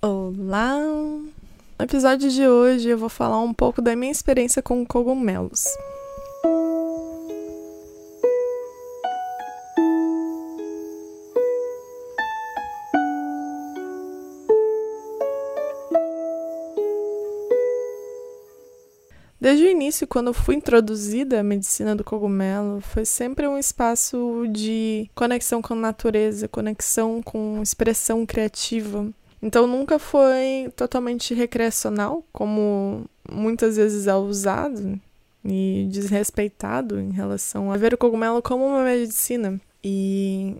Olá! No episódio de hoje eu vou falar um pouco da minha experiência com cogumelos. Desde o início, quando fui introduzida à medicina do cogumelo, foi sempre um espaço de conexão com a natureza, conexão com expressão criativa. Então nunca foi totalmente recreacional, como muitas vezes é usado e desrespeitado em relação a ver o cogumelo como uma medicina. E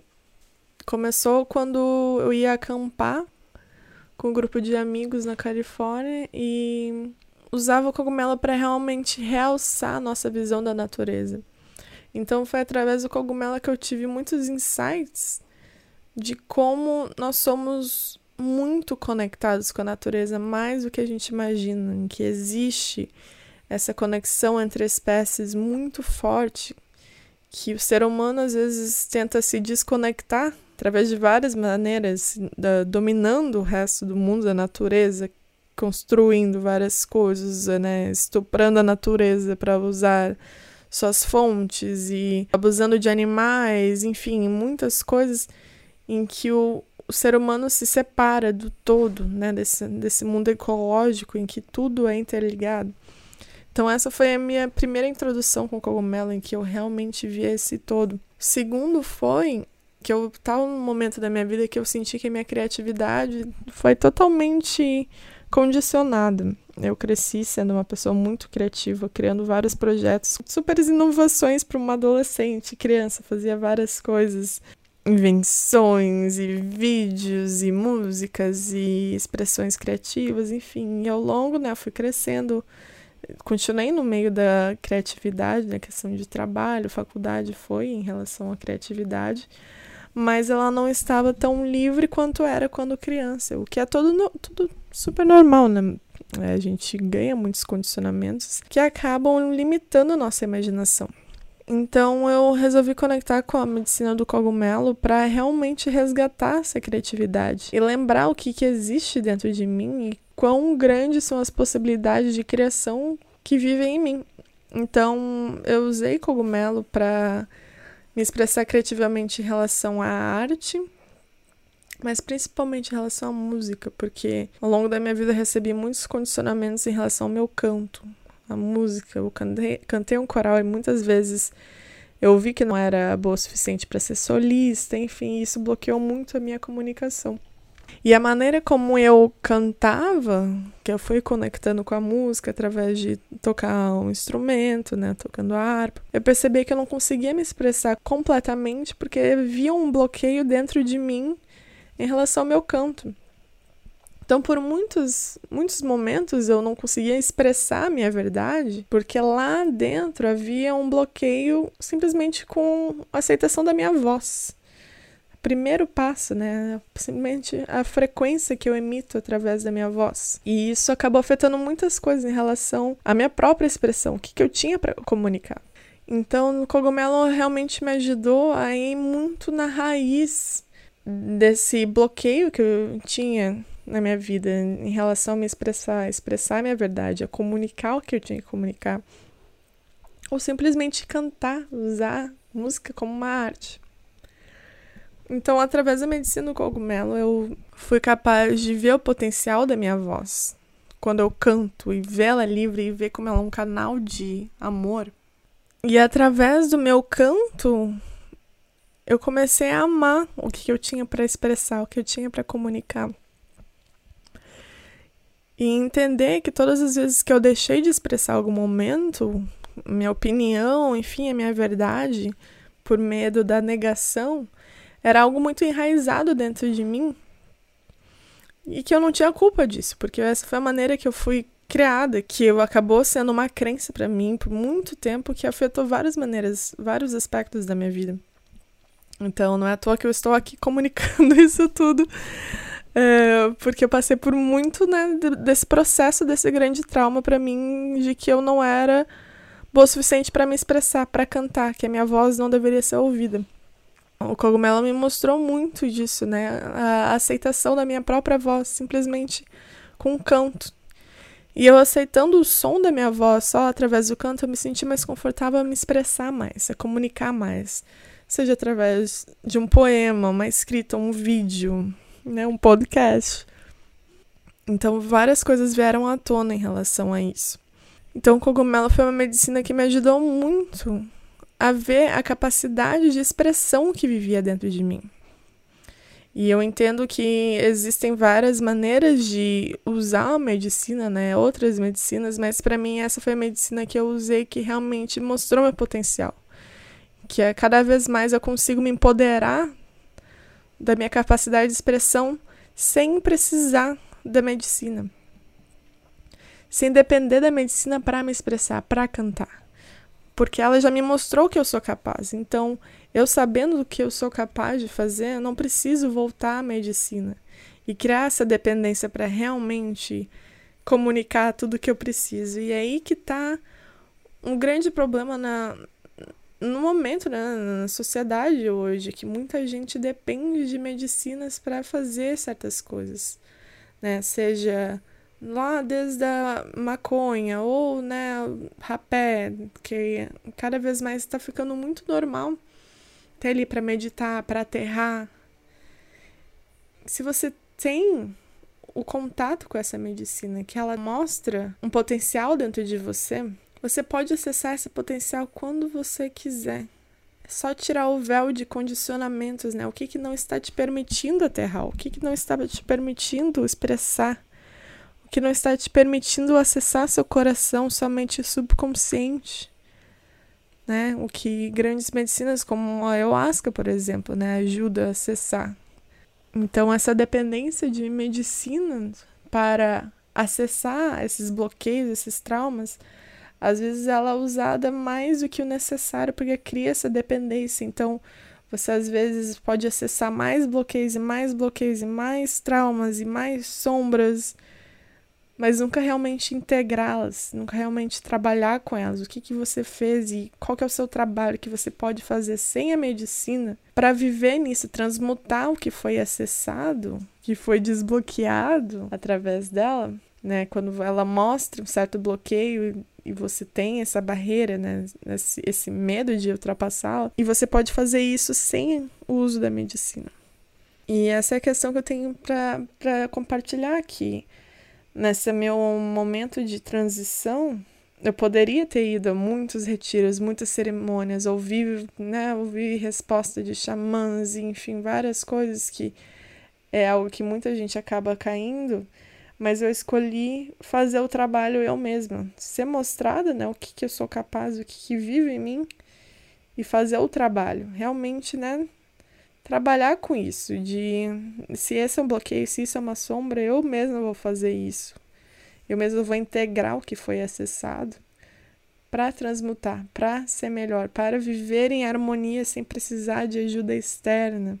começou quando eu ia acampar com um grupo de amigos na Califórnia e usava o cogumelo para realmente realçar a nossa visão da natureza. Então foi através do cogumelo que eu tive muitos insights de como nós somos muito conectados com a natureza, mais do que a gente imagina, que existe essa conexão entre espécies muito forte, que o ser humano às vezes tenta se desconectar através de várias maneiras, da, dominando o resto do mundo, da natureza, construindo várias coisas, né, estuprando a natureza para usar suas fontes e abusando de animais, enfim, muitas coisas em que o, o ser humano se separa do todo, né, desse, desse mundo ecológico em que tudo é interligado. Então essa foi a minha primeira introdução com o cogumelo em que eu realmente vi esse todo. Segundo foi que eu estava num momento da minha vida que eu senti que a minha criatividade foi totalmente condicionada. Eu cresci sendo uma pessoa muito criativa, criando vários projetos, super inovações para uma adolescente, criança, fazia várias coisas invenções e vídeos e músicas e expressões criativas, enfim. E ao longo, né, eu fui crescendo, continuei no meio da criatividade, na né, questão de trabalho, faculdade foi em relação à criatividade, mas ela não estava tão livre quanto era quando criança, o que é todo, tudo super normal, né? É, a gente ganha muitos condicionamentos que acabam limitando nossa imaginação. Então eu resolvi conectar com a medicina do cogumelo para realmente resgatar essa criatividade e lembrar o que, que existe dentro de mim e quão grandes são as possibilidades de criação que vivem em mim. Então eu usei cogumelo para me expressar criativamente em relação à arte, mas principalmente em relação à música, porque ao longo da minha vida recebi muitos condicionamentos em relação ao meu canto, a música. Eu cantei, cantei um coral e muitas vezes eu vi que não era boa o suficiente para ser solista, enfim, isso bloqueou muito a minha comunicação. E a maneira como eu cantava, que eu fui conectando com a música através de tocar um instrumento, né, tocando a harpa, eu percebi que eu não conseguia me expressar completamente porque havia um bloqueio dentro de mim em relação ao meu canto. Então, por muitos, muitos momentos eu não conseguia expressar a minha verdade, porque lá dentro havia um bloqueio simplesmente com a aceitação da minha voz. Primeiro passo, né? Simplesmente a frequência que eu emito através da minha voz. E isso acabou afetando muitas coisas em relação à minha própria expressão, o que, que eu tinha para comunicar. Então, o cogumelo realmente me ajudou a ir muito na raiz desse bloqueio que eu tinha na minha vida em relação a me expressar, expressar a minha verdade, a comunicar o que eu tinha que comunicar, ou simplesmente cantar, usar música como uma arte. Então, através da medicina do cogumelo, eu fui capaz de ver o potencial da minha voz. Quando eu canto e ver ela livre e ver como ela é um canal de amor. E através do meu canto, eu comecei a amar o que eu tinha para expressar, o que eu tinha para comunicar. E entender que todas as vezes que eu deixei de expressar algum momento, minha opinião, enfim, a minha verdade, por medo da negação, era algo muito enraizado dentro de mim e que eu não tinha culpa disso, porque essa foi a maneira que eu fui criada, que eu acabou sendo uma crença para mim por muito tempo que afetou várias maneiras, vários aspectos da minha vida. Então, não é à toa que eu estou aqui comunicando isso tudo é, porque eu passei por muito né, desse processo, desse grande trauma para mim, de que eu não era boa o suficiente para me expressar, para cantar, que a minha voz não deveria ser ouvida. O cogumelo me mostrou muito disso, né? A aceitação da minha própria voz, simplesmente com o canto. E eu aceitando o som da minha voz só através do canto, eu me senti mais confortável a me expressar mais, a comunicar mais. Seja através de um poema, uma escrita, um vídeo, né, um podcast. Então, várias coisas vieram à tona em relação a isso. Então, o cogumelo foi uma medicina que me ajudou muito a ver a capacidade de expressão que vivia dentro de mim. E eu entendo que existem várias maneiras de usar a medicina, né? Outras medicinas, mas para mim essa foi a medicina que eu usei que realmente mostrou meu potencial. Que é cada vez mais eu consigo me empoderar da minha capacidade de expressão sem precisar da medicina. Sem depender da medicina para me expressar, para cantar porque ela já me mostrou que eu sou capaz. Então, eu sabendo do que eu sou capaz de fazer, eu não preciso voltar à medicina e criar essa dependência para realmente comunicar tudo o que eu preciso. E é aí que está um grande problema na, no momento, né, na sociedade hoje, que muita gente depende de medicinas para fazer certas coisas, né? Seja lá desde a maconha ou né rapé que cada vez mais está ficando muito normal ter ali para meditar para aterrar se você tem o contato com essa medicina que ela mostra um potencial dentro de você você pode acessar esse potencial quando você quiser é só tirar o véu de condicionamentos né o que que não está te permitindo aterrar o que que não está te permitindo expressar que não está te permitindo acessar seu coração, sua mente subconsciente. Né? O que grandes medicinas como a ayahuasca, por exemplo, né, ajuda a acessar. Então essa dependência de medicina para acessar esses bloqueios, esses traumas, às vezes ela é usada mais do que o necessário porque cria essa dependência. Então, você às vezes pode acessar mais bloqueios e mais bloqueios e mais traumas e mais sombras mas nunca realmente integrá-las, nunca realmente trabalhar com elas. O que, que você fez e qual que é o seu trabalho que você pode fazer sem a medicina para viver nisso, transmutar o que foi acessado, que foi desbloqueado através dela, né? Quando ela mostra um certo bloqueio e você tem essa barreira, né? Esse, esse medo de ultrapassá-la, e você pode fazer isso sem o uso da medicina. E essa é a questão que eu tenho para compartilhar aqui nesse meu momento de transição, eu poderia ter ido a muitos retiros, muitas cerimônias, ouvir, né, ouvir resposta de xamãs, enfim, várias coisas que é algo que muita gente acaba caindo, mas eu escolhi fazer o trabalho eu mesma, ser mostrada, né, o que, que eu sou capaz, o que, que vive em mim e fazer o trabalho, realmente, né, trabalhar com isso, de se esse é um bloqueio, se isso é uma sombra, eu mesma vou fazer isso. Eu mesma vou integrar o que foi acessado para transmutar, para ser melhor, para viver em harmonia sem precisar de ajuda externa,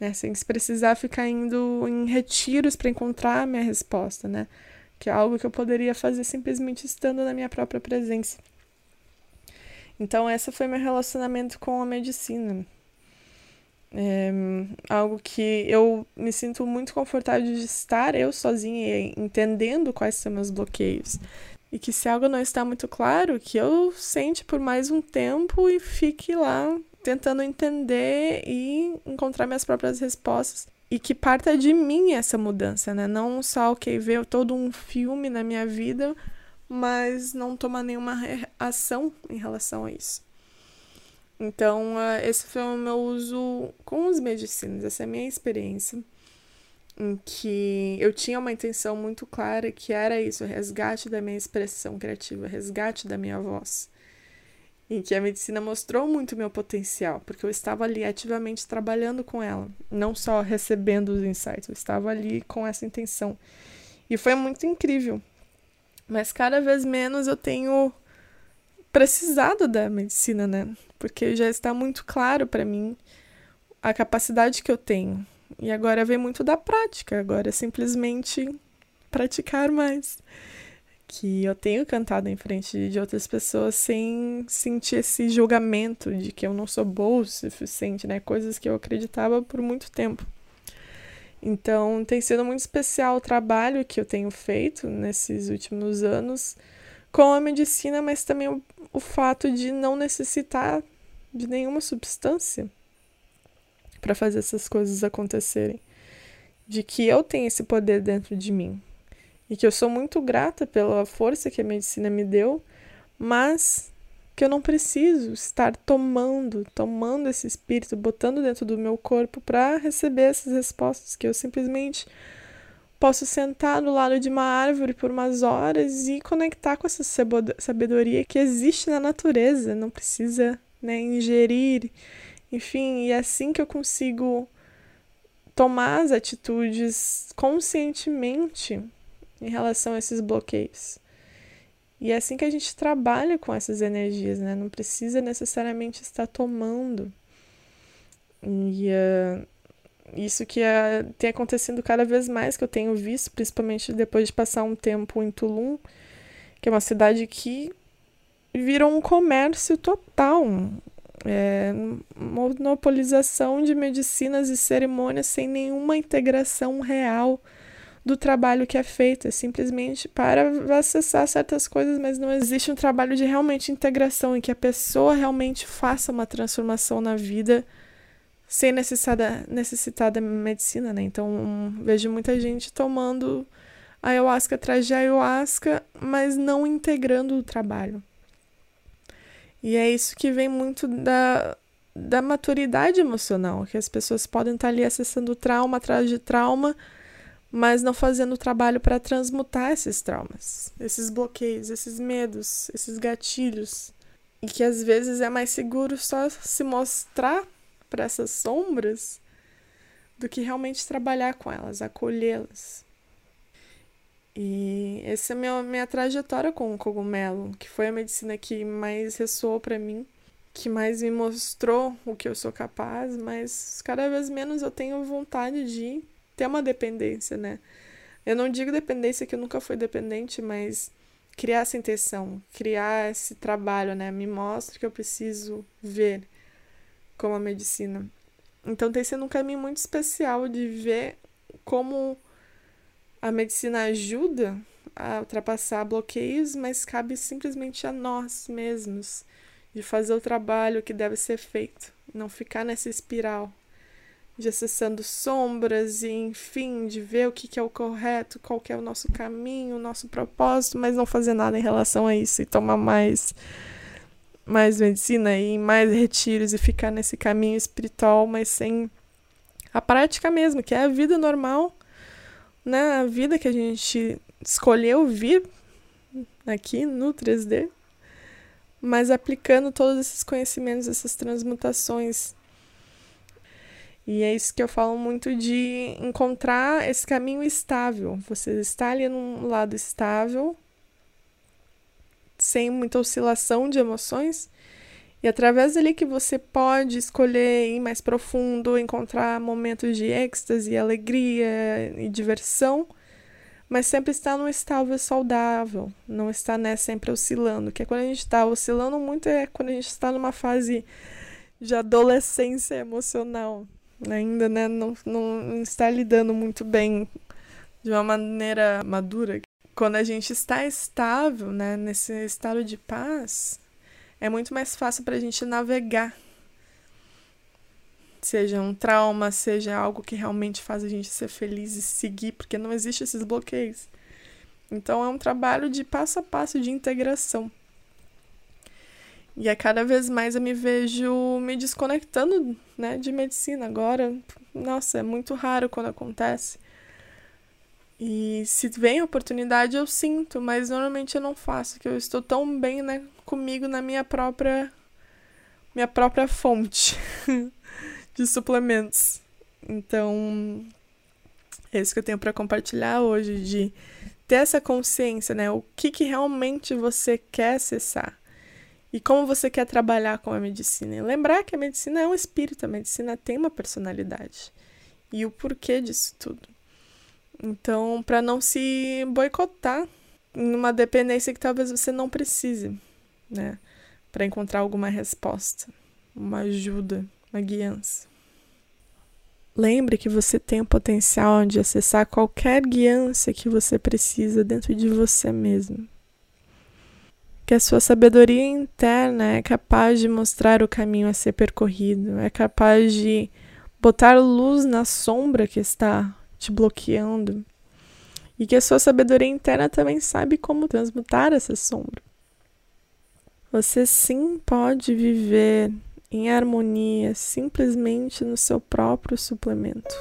né? sem precisar ficar indo em retiros para encontrar a minha resposta, né? Que é algo que eu poderia fazer simplesmente estando na minha própria presença. Então, esse foi meu relacionamento com a medicina. É algo que eu me sinto muito confortável de estar eu sozinha, entendendo quais são meus bloqueios. E que se algo não está muito claro, que eu sente por mais um tempo e fique lá tentando entender e encontrar minhas próprias respostas. E que parta de mim essa mudança, né? Não só, ok, ver todo um filme na minha vida, mas não tomar nenhuma ação em relação a isso. Então, uh, esse foi o meu uso com os medicinas, essa é a minha experiência, em que eu tinha uma intenção muito clara que era isso, resgate da minha expressão criativa, resgate da minha voz. E que a medicina mostrou muito meu potencial, porque eu estava ali ativamente trabalhando com ela, não só recebendo os insights, eu estava ali com essa intenção. E foi muito incrível. Mas cada vez menos eu tenho precisado da medicina, né? Porque já está muito claro para mim a capacidade que eu tenho. E agora vem muito da prática, agora é simplesmente praticar mais. Que eu tenho cantado em frente de outras pessoas sem sentir esse julgamento de que eu não sou boa o suficiente, né? Coisas que eu acreditava por muito tempo. Então, tem sido muito especial o trabalho que eu tenho feito nesses últimos anos com a medicina, mas também o, o fato de não necessitar de nenhuma substância para fazer essas coisas acontecerem. De que eu tenho esse poder dentro de mim. E que eu sou muito grata pela força que a medicina me deu, mas que eu não preciso estar tomando, tomando esse espírito, botando dentro do meu corpo para receber essas respostas, que eu simplesmente posso sentar do lado de uma árvore por umas horas e conectar com essa sabedoria que existe na natureza, não precisa né, ingerir, enfim, e é assim que eu consigo tomar as atitudes conscientemente em relação a esses bloqueios. E é assim que a gente trabalha com essas energias, né? Não precisa necessariamente estar tomando. E uh, isso que uh, tem acontecido cada vez mais, que eu tenho visto, principalmente depois de passar um tempo em Tulum, que é uma cidade que virou um comércio total. É, monopolização de medicinas e cerimônias sem nenhuma integração real do trabalho que é feito, é simplesmente para acessar certas coisas, mas não existe um trabalho de realmente integração em que a pessoa realmente faça uma transformação na vida sem necessitar necessitar da medicina, né? Então, um, vejo muita gente tomando ayahuasca atrás de ayahuasca, mas não integrando o trabalho. E é isso que vem muito da, da maturidade emocional, que as pessoas podem estar ali acessando trauma atrás de trauma, mas não fazendo o trabalho para transmutar esses traumas, esses bloqueios, esses medos, esses gatilhos. E que às vezes é mais seguro só se mostrar para essas sombras do que realmente trabalhar com elas, acolhê-las. E essa é a minha, minha trajetória com o cogumelo, que foi a medicina que mais ressoou para mim, que mais me mostrou o que eu sou capaz, mas cada vez menos eu tenho vontade de ter uma dependência, né? Eu não digo dependência que eu nunca fui dependente, mas criar essa intenção, criar esse trabalho, né? Me mostra que eu preciso ver como a medicina. Então tem sido um caminho muito especial de ver como a medicina ajuda a ultrapassar bloqueios, mas cabe simplesmente a nós mesmos de fazer o trabalho que deve ser feito, não ficar nessa espiral de acessando sombras e, enfim, de ver o que, que é o correto, qual é o nosso caminho, o nosso propósito, mas não fazer nada em relação a isso e tomar mais mais medicina e mais retiros e ficar nesse caminho espiritual, mas sem a prática mesmo, que é a vida normal, né? A vida que a gente escolheu vir aqui no 3D, mas aplicando todos esses conhecimentos, essas transmutações e é isso que eu falo muito de encontrar esse caminho estável. Você está ali num lado estável, sem muita oscilação de emoções, e através dali que você pode escolher ir mais profundo, encontrar momentos de êxtase, alegria e diversão, mas sempre está num estável saudável, não está né, sempre oscilando. Que é quando a gente está oscilando muito, é quando a gente está numa fase de adolescência emocional ainda né, não, não está lidando muito bem de uma maneira madura. Quando a gente está estável, né, nesse estado de paz, é muito mais fácil para a gente navegar. Seja um trauma, seja algo que realmente faz a gente ser feliz e seguir, porque não existe esses bloqueios. Então é um trabalho de passo a passo de integração. E a cada vez mais eu me vejo me desconectando, né, de medicina agora. Nossa, é muito raro quando acontece. E se vem oportunidade eu sinto, mas normalmente eu não faço, que eu estou tão bem, né, comigo na minha própria minha própria fonte de suplementos. Então, é isso que eu tenho para compartilhar hoje de ter essa consciência, né? O que que realmente você quer acessar? E como você quer trabalhar com a medicina. E lembrar que a medicina é um espírito, a medicina tem uma personalidade. E o porquê disso tudo. Então, para não se boicotar numa dependência que talvez você não precise, né? Para encontrar alguma resposta, uma ajuda, uma guiança. Lembre que você tem o potencial de acessar qualquer guiança que você precisa dentro de você mesmo. Que a sua sabedoria interna é capaz de mostrar o caminho a ser percorrido, é capaz de botar luz na sombra que está te bloqueando. E que a sua sabedoria interna também sabe como transmutar essa sombra. Você sim pode viver em harmonia simplesmente no seu próprio suplemento.